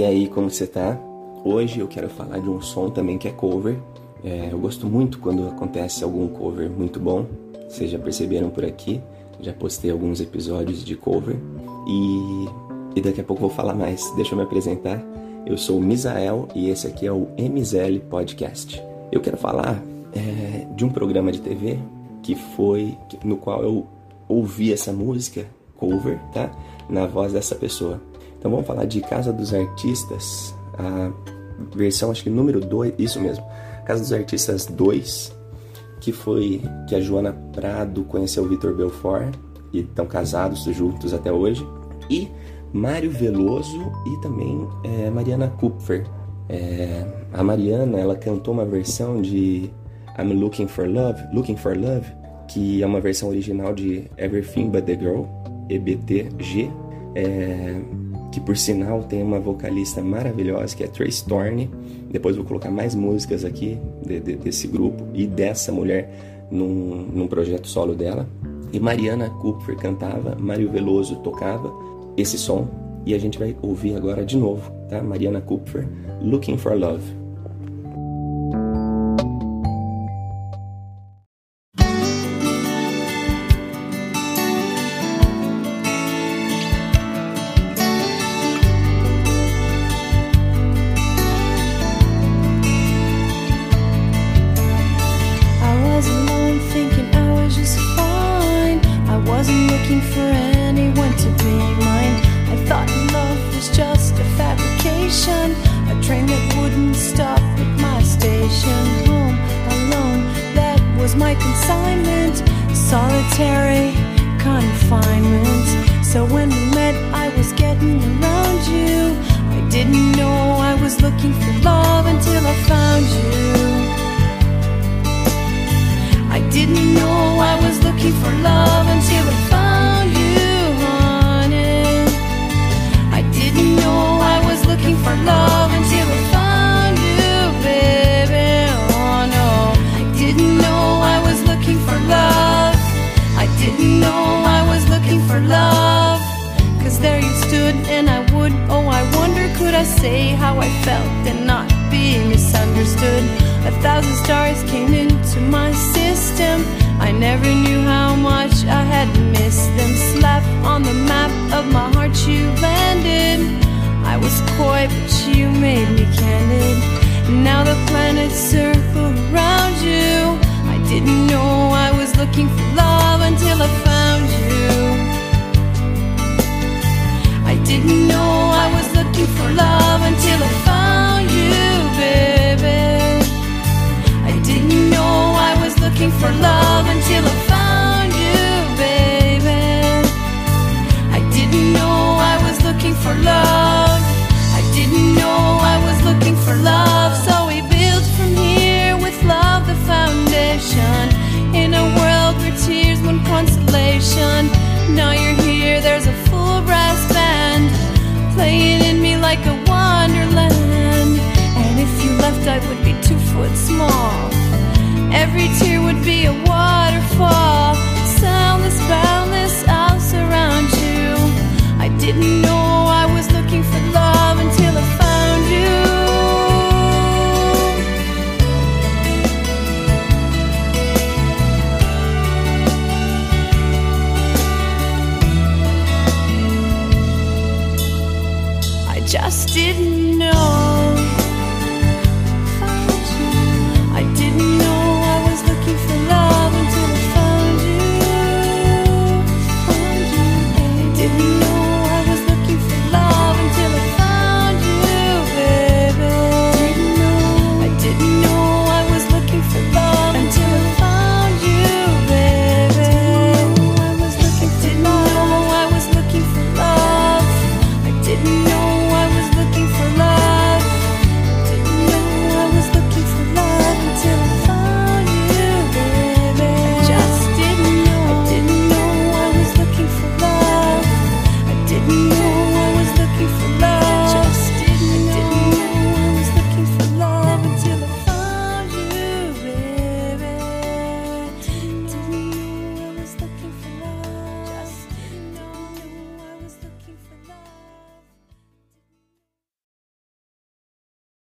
E aí, como você tá? Hoje eu quero falar de um som também que é cover. É, eu gosto muito quando acontece algum cover muito bom. Vocês já perceberam por aqui. Já postei alguns episódios de cover. E, e daqui a pouco vou falar mais. Deixa eu me apresentar. Eu sou o Misael e esse aqui é o MZL Podcast. Eu quero falar é, de um programa de TV que foi no qual eu ouvi essa música cover, tá? Na voz dessa pessoa. Então vamos falar de Casa dos Artistas, a versão acho que número 2, isso mesmo. Casa dos Artistas 2, que foi que a Joana Prado conheceu o Vitor Belfort e estão casados juntos até hoje. E Mário Veloso e também é, Mariana Kupfer. É, a Mariana ela cantou uma versão de I'm Looking for Love, Looking for Love, que é uma versão original de Everything But the Girl, EBTG. É, que por sinal tem uma vocalista maravilhosa que é Trace Thorne. Depois vou colocar mais músicas aqui de, de, desse grupo e dessa mulher num, num projeto solo dela. E Mariana Kupfer cantava, Mário Veloso tocava esse som e a gente vai ouvir agora de novo, tá? Mariana Kupfer, Looking for Love. Solitary confinement. So when we met, I was getting around you. Stood, and I would. Oh, I wonder, could I say how I felt and not be misunderstood? A thousand stars came into my system. I never knew how much I had missed them. Slap on the map of my heart, you landed. I was coy, but you made me candid. Now the planets circle around you. I didn't know I was looking for love didn't know I was looking for love until I found you, baby. I didn't know I was looking for love left, I would be two foot small. Every tear would be a waterfall. Soundless, boundless, I'll surround you. I didn't know I was looking for love until I found you. I just didn't